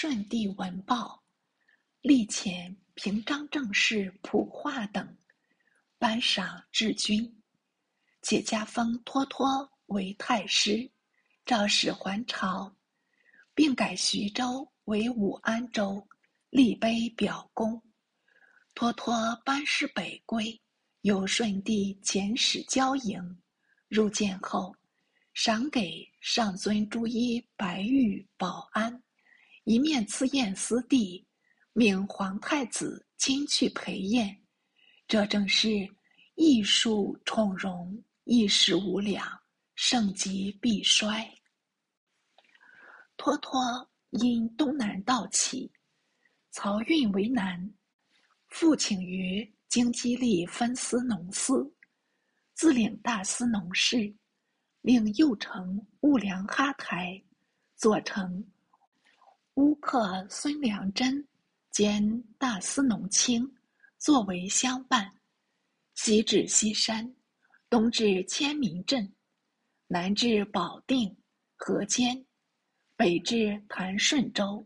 舜帝闻报，立遣平章政事普化等颁赏治军，且加封脱脱为太师，诏使还朝，并改徐州为武安州，立碑表功。脱脱班师北归，由舜帝遣使交迎，入见后，赏给上尊朱衣白玉宝鞍。一面赐宴司帝，命皇太子亲去陪宴。这正是艺术宠荣，一时无两，盛极必衰。脱脱因东南道起，漕运为难，复请于京畿吏分司农司，自领大司农事，令右丞兀良哈台，左丞。乌克孙良珍兼大司农卿，作为相伴。西至西山，东至千明镇，南至保定、河间，北至团顺州，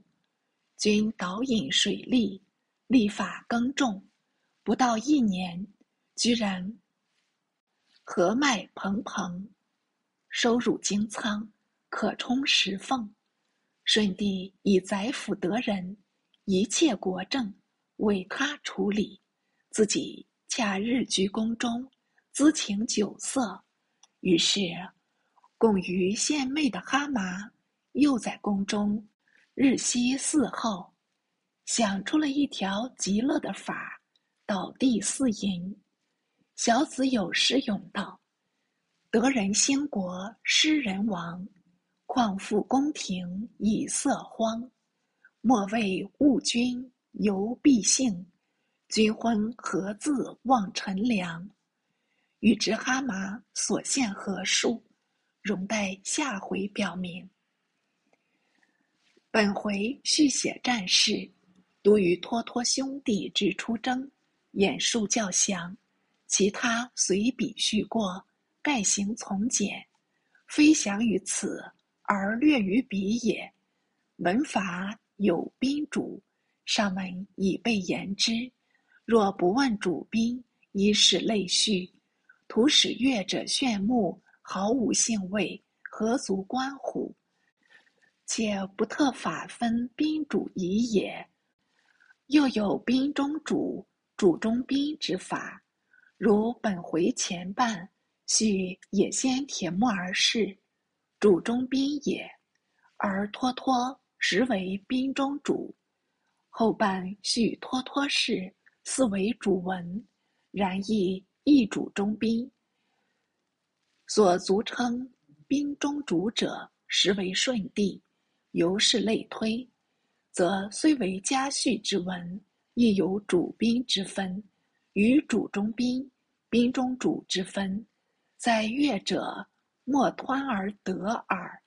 均导引水利，立法耕种，不到一年，居然禾麦蓬蓬，收入京仓，可充十俸。舜帝以宰辅得人，一切国政委他处理，自己恰日居宫中，咨请酒色。于是，供于献媚的哈麻又在宫中日夕伺候，想出了一条极乐的法，倒地四淫。小子有诗咏道：“得人兴国，失人亡。”况复宫廷以色荒，莫谓误君犹必幸。君昏何自忘臣良？欲知哈麻所献何数，容待下回表明。本回续写战事，多于托托兄弟之出征，演述较详；其他随笔叙过，概行从简，非详于此。而略于彼也。文法有宾主，上文已被言之。若不问主宾，以使类序，徒使阅者炫目，毫无兴味，何足观乎？且不特法分宾主仪也。又有宾中主、主中宾之法，如本回前半，叙也先铁木而事。主中宾也，而脱脱实为宾中主。后半叙脱脱事，似为主文，然亦亦主中宾。所足称宾中主者，实为舜帝。由是类推，则虽为家序之文，亦有主宾之分，与主中宾、宾中主之分，在乐者。莫湍而得耳。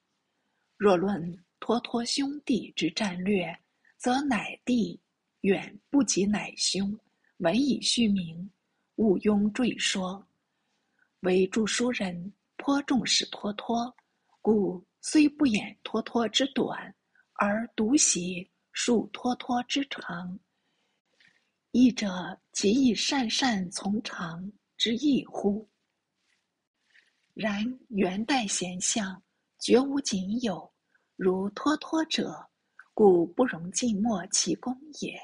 若论脱脱兄弟之战略，则乃弟远不及乃兄，文以虚名，毋庸赘说。为著书人颇重视脱脱，故虽不掩脱脱之短，而独喜述脱脱之长。译者其亦善善从长之意乎？然元代贤相绝无仅有如脱脱者，故不容尽没其功也。